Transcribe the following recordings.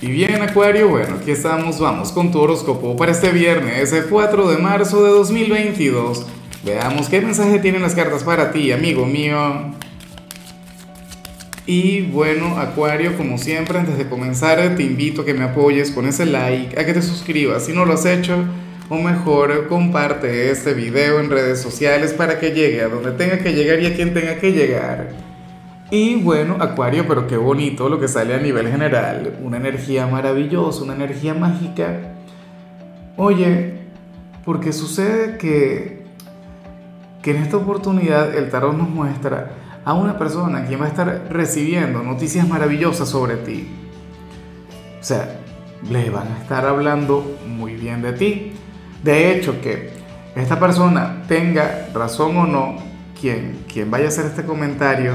Y bien, Acuario, bueno, aquí estamos, vamos con tu horóscopo para este viernes, el 4 de marzo de 2022. Veamos qué mensaje tienen las cartas para ti, amigo mío. Y bueno, Acuario, como siempre, antes de comenzar, te invito a que me apoyes con ese like, a que te suscribas si no lo has hecho, o mejor, comparte este video en redes sociales para que llegue a donde tenga que llegar y a quien tenga que llegar. Y bueno, Acuario, pero qué bonito lo que sale a nivel general. Una energía maravillosa, una energía mágica. Oye, porque sucede que, que en esta oportunidad el tarot nos muestra a una persona quien va a estar recibiendo noticias maravillosas sobre ti. O sea, le van a estar hablando muy bien de ti. De hecho, que esta persona tenga razón o no, quien, quien vaya a hacer este comentario,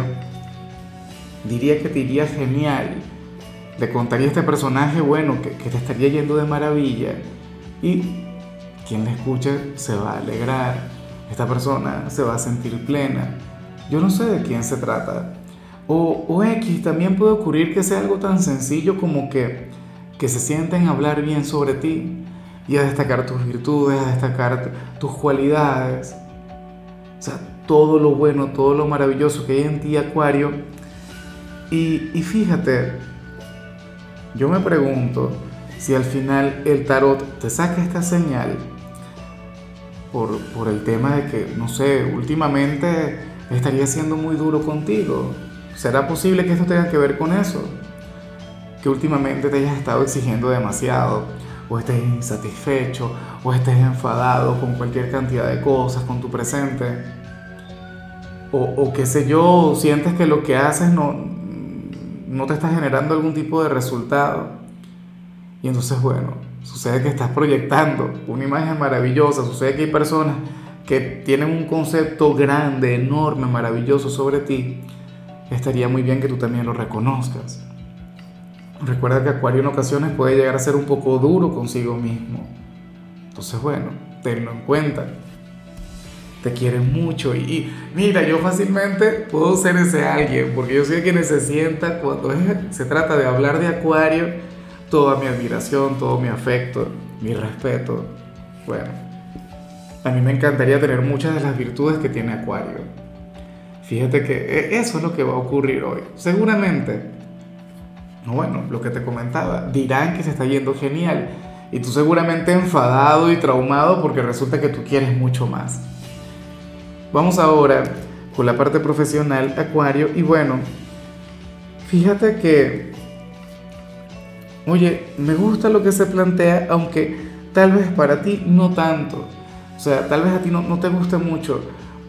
diría que te iría genial. Le contaría a este personaje, bueno, que, te estaría yendo de maravilla. Y quien le escuche se va a alegrar. Esta persona se va a sentir plena. Yo no sé de quién se trata. O, o X, también puede ocurrir que sea algo tan sencillo como que, que se sienten a hablar bien sobre ti y a destacar tus virtudes, a destacar tus cualidades. O sea, todo lo bueno, todo lo maravilloso que hay en ti, Acuario, y, fíjate, yo me pregunto si al final el tarot te saca esta señal por, por, el tema de que, no sé, últimamente estaría siendo muy duro contigo. ¿Será posible que esto tenga que ver con eso? Que últimamente te hayas estado exigiendo demasiado, o estés insatisfecho, o estés enfadado con cualquier cantidad de cosas, con tu presente. O, o qué sé yo, sientes que lo que haces no, no te está generando algún tipo de resultado. Y entonces, bueno, sucede que estás proyectando una imagen maravillosa, sucede que hay personas que tienen un concepto grande, enorme, maravilloso sobre ti. Estaría muy bien que tú también lo reconozcas. Recuerda que Acuario en ocasiones puede llegar a ser un poco duro consigo mismo. Entonces, bueno, tenlo en cuenta te quieren mucho y, mira, yo fácilmente puedo ser ese alguien, porque yo soy quien se sienta cuando se trata de hablar de Acuario, toda mi admiración, todo mi afecto, mi respeto. Bueno, a mí me encantaría tener muchas de las virtudes que tiene Acuario. Fíjate que e, eso es lo que va a ocurrir hoy. Seguramente, bueno, lo que te comentaba, dirán que se está yendo genial. Y tú seguramente enfadado y traumado porque resulta que tú quieres mucho más. Vamos ahora con la parte profesional, Acuario, y bueno, fíjate que, oye, me gusta lo que se plantea, aunque tal vez para ti no tanto, o sea, tal vez a ti no, no te guste mucho,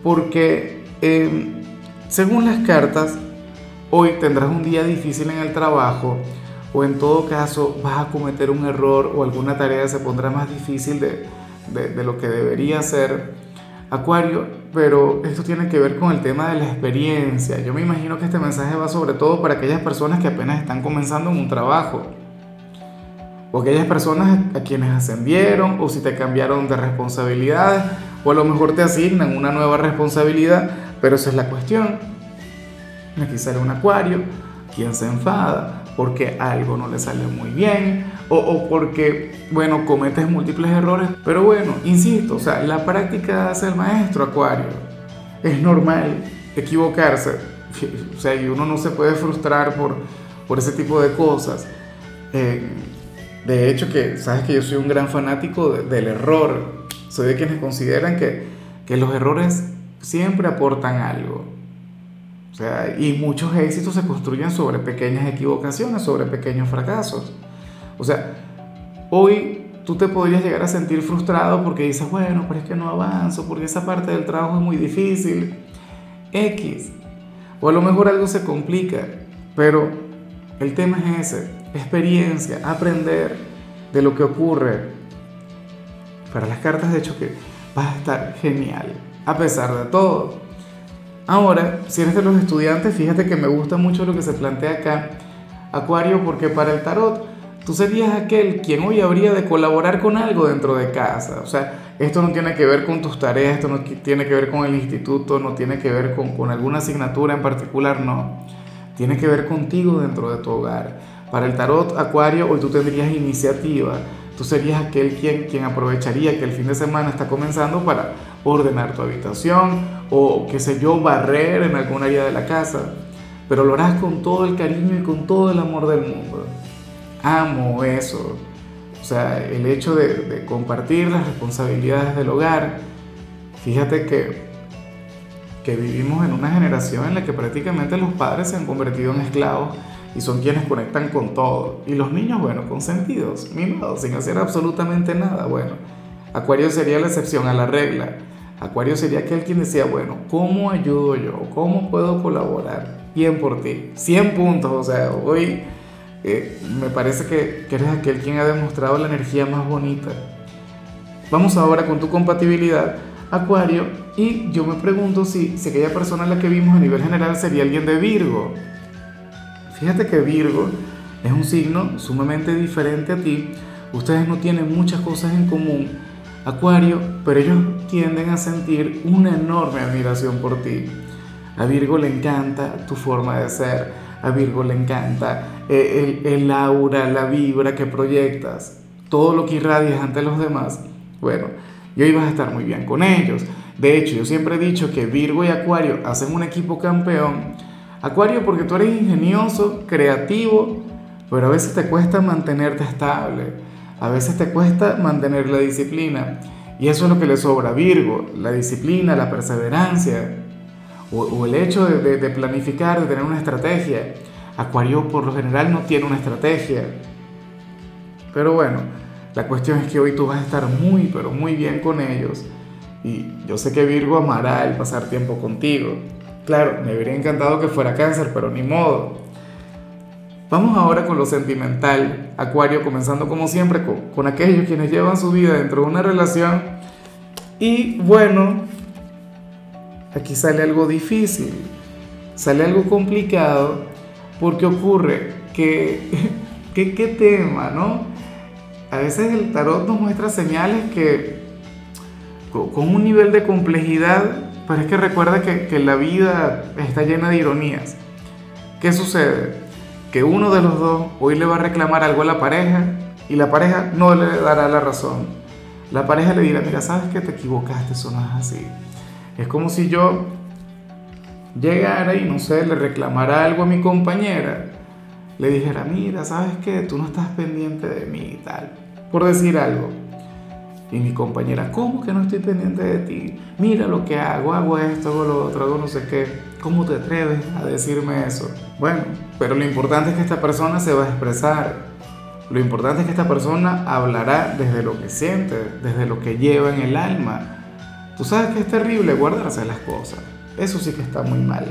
porque em, según las cartas, hoy tendrás un día difícil en el trabajo, o en todo caso vas a cometer un error o alguna tarea se pondrá más difícil de, de, de lo que debería ser Acuario, pero esto tiene que ver con el tema de la experiencia. Yo me imagino que este mensaje va sobre todo para aquellas personas que apenas están comenzando en un trabajo. O aquellas personas a quienes ascendieron o si te cambiaron de responsabilidades o a lo mejor te asignan una nueva responsabilidad, pero esa es la cuestión. Aquí sale un acuario, quien se enfada porque algo no le sale muy bien o, porque, bueno, cometes múltiples errores. Pero bueno, insisto, o sea, la práctica hace el maestro, Acuario. Es normal equivocarse. O sea, y uno no se puede frustrar por, por ese tipo de cosas. Eh, de hecho, que sabes que yo soy un gran fanático del error. Soy de quienes consideran que, que los errores siempre aportan algo. O sea, y muchos éxitos se construyen sobre pequeñas equivocaciones, sobre pequeños fracasos. O sea, hoy tú te podrías llegar a sentir frustrado porque dices, bueno, pero es que no avanzo, porque esa parte del trabajo es muy difícil. X. O a lo mejor algo se complica, pero el tema es ese, experiencia, aprender de lo que ocurre. Para las cartas, de hecho, que va a estar genial, a pesar de todo. Ahora, si eres de los estudiantes, fíjate que me gusta mucho lo que se plantea acá, Acuario, porque para el tarot tú serías aquel quien hoy habría de colaborar con algo dentro de casa. O sea, esto no tiene que ver con tus tareas, esto no tiene que ver con el instituto, no tiene que ver con, con alguna asignatura en particular, no. Tiene que ver contigo dentro de tu hogar. Para el tarot Acuario, hoy tú tendrías iniciativa. Tú serías aquel quien, quien aprovecharía que el fin de semana está comenzando para ordenar tu habitación o, qué sé yo, barrer en algún área de la casa. Pero lo harás con todo el cariño y con todo el amor del mundo. Amo eso. O sea, el hecho de, de compartir las responsabilidades del hogar. Fíjate que que vivimos en una generación en la que prácticamente los padres se han convertido en esclavos y son quienes conectan con todo. Y los niños, bueno, consentidos, mimados, sin hacer absolutamente nada. Bueno, Acuario sería la excepción a la regla. Acuario sería aquel quien decía, bueno, ¿cómo ayudo yo? ¿Cómo puedo colaborar? Bien por ti. 100 puntos, o sea, hoy eh, me parece que, eres aquel quien ha demostrado la energía más bonita. Vamos ahora con tu compatibilidad Acuario, y yo me pregunto si, si aquella persona a la que vimos a nivel general sería alguien de Virgo. Fíjate que Virgo es un signo sumamente diferente a ti. Ustedes no tienen muchas cosas en común, Acuario, pero ellos tienden a sentir una enorme admiración por ti. A Virgo le encanta tu forma de ser, a Virgo le encanta eh, el, aura, la vibra que proyectas, todo lo que irradias ante los demás. Bueno, y hoy vas a estar muy bien con ellos. De hecho, yo siempre he dicho que Virgo y Acuario hacen un equipo campeón. Acuario porque tú eres ingenioso, creativo, pero a veces te cuesta mantenerte estable, a veces te cuesta mantener la disciplina. Y eso es lo que le sobra a Virgo, la disciplina, la perseverancia, o, el hecho de, de planificar, de tener una estrategia. Acuario por lo general no tiene una estrategia. Pero bueno, la cuestión es que hoy tú vas a estar muy, pero muy bien con ellos. Y yo sé que Virgo amará el pasar tiempo contigo. Claro, me hubiera encantado que fuera cáncer, pero ni modo. Vamos ahora con lo sentimental, Acuario, comenzando como siempre con, aquellos quienes llevan su vida dentro de una relación. Y bueno, aquí sale algo difícil, sale algo complicado, porque ocurre que, ¿qué tema, no? a veces el tarot nos muestra señales que con un nivel de complejidad, pero es que recuerda que la vida está llena de ironías. ¿Qué sucede? Que uno de los dos hoy le va a reclamar algo a la pareja y la pareja no le dará la razón. La pareja le dirá, mira, sabes que te equivocaste, eso no es así. Es como si yo llegara y no sé, le reclamara algo a mi compañera, le dijera, mira, sabes que tú no estás pendiente de mí y tal por decir algo. Y mi compañera, ¿cómo que no estoy pendiente de ti? Mira lo que hago, hago esto, hago lo otro, hago no sé qué. ¿Cómo te atreves a decirme eso? Bueno, pero lo importante es que esta persona se va a expresar. Lo importante es que esta persona hablará desde lo que siente, desde lo que lleva en el alma. Tú sabes que es terrible guardarse las cosas. Eso sí que está muy mal.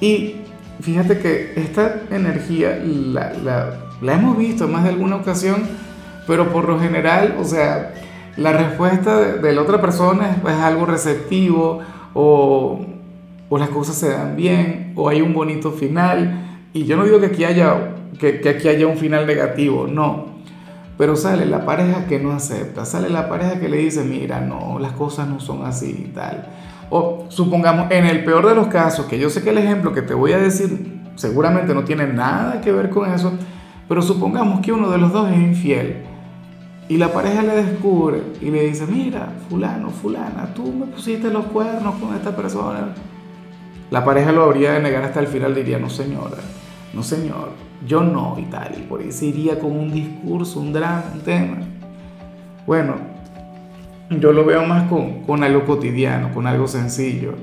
Y fíjate que esta energía la, la, la hemos visto más de alguna ocasión pero por lo general, o sea, la respuesta de, la otra persona es, algo receptivo o, o, las cosas se dan bien o hay un bonito final. Y yo no digo que aquí haya, que, que aquí haya un final negativo, no. Pero sale la pareja que no acepta, sale la pareja que le dice, mira, no, las cosas no son así y tal. O supongamos, en el peor de los casos, que yo sé que el ejemplo que te voy a decir seguramente no tiene nada que ver con eso, pero supongamos que uno de los dos es infiel y la pareja le descubre y le dice, mira, fulano, fulana, tú me pusiste los cuernos con esta persona. La pareja lo habría de negar hasta el final, diría, no señora, no señor, yo no y tal. Por se iría como un discurso, un drama, un tema. Bueno, yo lo veo más con, con algo cotidiano, con algo sencillo.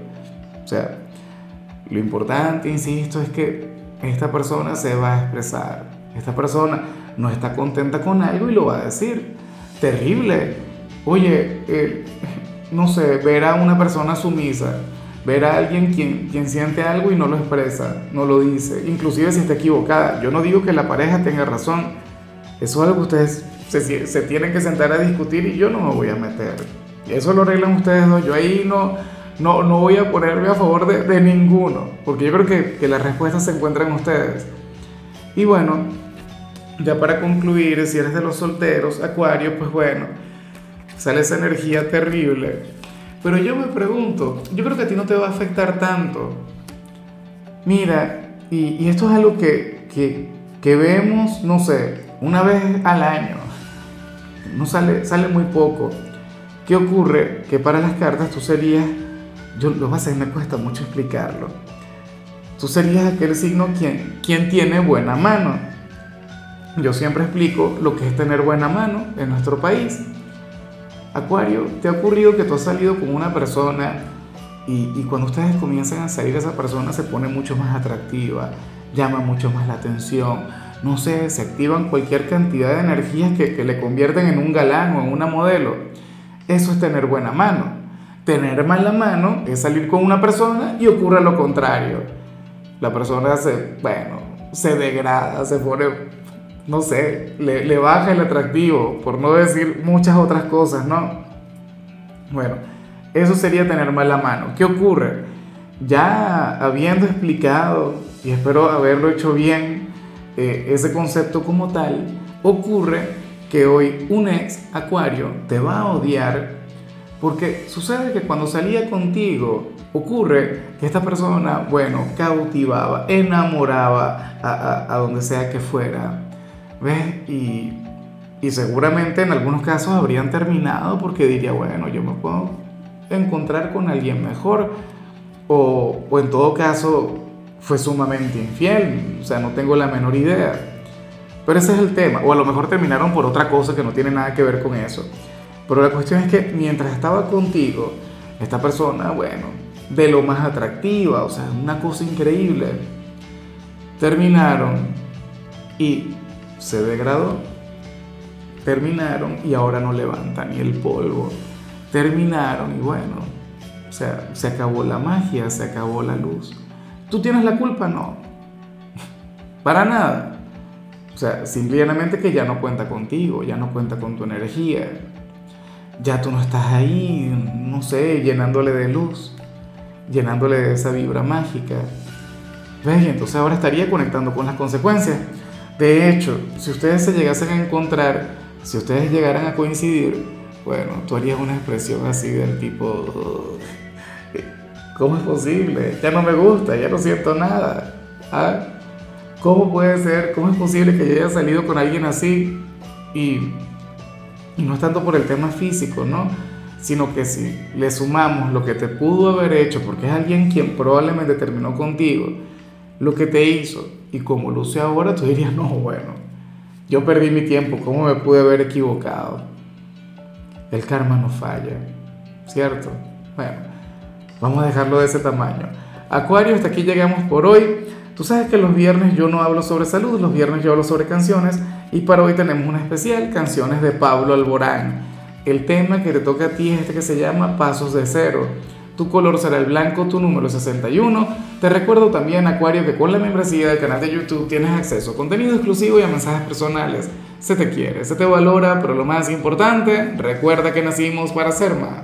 O sea, lo importante, insisto, es que esta persona se va a expresar. Esta persona no está contenta con algo y lo va a decir. Terrible. Oye, eh, no sé, ver a una persona sumisa, ver a alguien quien, quien siente algo y no lo expresa, no lo dice, inclusive si está equivocada. Yo no digo que la pareja tenga razón, eso es algo que ustedes se, se tienen que sentar a discutir y yo no me voy a meter. Eso lo arreglan ustedes dos, yo ahí no, no, no voy a ponerme a favor de, de ninguno, porque yo creo que, que la respuesta se encuentra en ustedes. Y bueno, ya para concluir, si eres de los solteros, Acuario, pues bueno, sale esa energía terrible. Pero yo me pregunto, yo creo que a ti no te va a afectar tanto. Mira, y, esto es algo que, que, vemos, no sé, una vez al año. No sale, sale muy poco. ¿Qué ocurre? Que para las cartas tú serías, yo lo vas a me cuesta mucho explicarlo. Tú serías aquel signo quien, quien tiene buena mano. Yo siempre explico lo que es tener buena mano en nuestro país. Acuario, ¿te ha ocurrido que tú has salido con una persona y, cuando ustedes comienzan a salir esa persona se pone mucho más atractiva, llama mucho más la atención, no sé, se activan cualquier cantidad de energías que, que le convierten en un galán o en una modelo? Eso es tener buena mano. Tener mala mano es salir con una persona y ocurre lo contrario. La persona se, bueno, se degrada, se pone no sé, le, baja el atractivo, por no decir muchas otras cosas, ¿no? Bueno, eso sería tener mala mano. ¿Qué ocurre? Ya habiendo explicado, y espero haberlo hecho bien, eh, ese concepto como tal, ocurre que hoy un ex acuario te va a odiar porque sucede que cuando salía contigo, ocurre que esta persona, bueno, cautivaba, enamoraba a, a, a donde sea que fuera ¿Ves? Y, y seguramente en algunos casos habrían terminado porque diría, bueno, yo me puedo encontrar con alguien mejor. O, o en todo caso fue sumamente infiel, o sea, no tengo la menor idea. Pero ese es el tema. O a lo mejor terminaron por otra cosa que no tiene nada que ver con eso. Pero la cuestión es que mientras estaba contigo, esta persona, bueno, de lo más atractiva, o sea, una cosa increíble, terminaron y se degradó. Terminaron y ahora no levantan ni el polvo. Terminaron y bueno, o sea, se acabó la magia, se acabó la luz. ¿Tú tienes la culpa? No. Para nada. O sea, simplemente que ya no cuenta contigo, ya no cuenta con tu energía. Ya tú no estás ahí, no sé, llenándole de luz, llenándole de esa vibra mágica. ¿Ves? Entonces ahora estaría conectando con las consecuencias. De hecho, si ustedes se llegasen a encontrar, si ustedes llegaran a coincidir, bueno, tú harías una expresión así del tipo, ¿cómo es posible? Ya no me gusta, ya no siento nada. ¿Ah? ¿Cómo puede ser? ¿Cómo es posible que yo haya salido con alguien así? Y, y no es tanto por el tema físico, ¿no? Sino que si le sumamos lo que te pudo haber hecho, porque es alguien quien probablemente terminó contigo, lo que te hizo y como luce ahora, tú dirías, no, bueno, yo perdí mi tiempo, ¿cómo me pude haber equivocado? El karma no falla, ¿cierto? Bueno, vamos a dejarlo de ese tamaño. Acuario, hasta aquí llegamos por hoy. Tú sabes que los viernes yo no hablo sobre salud, los viernes yo hablo sobre canciones y para hoy tenemos una especial, canciones de Pablo Alborán. El tema que te toca a ti es este que se llama Pasos de Cero. Tu color será el blanco, tu número 61. Te recuerdo también, Acuario, que con la membresía del canal de YouTube tienes acceso a contenido exclusivo y a mensajes personales. Se te quiere, se te valora, pero lo más importante, recuerda que nacimos para ser más.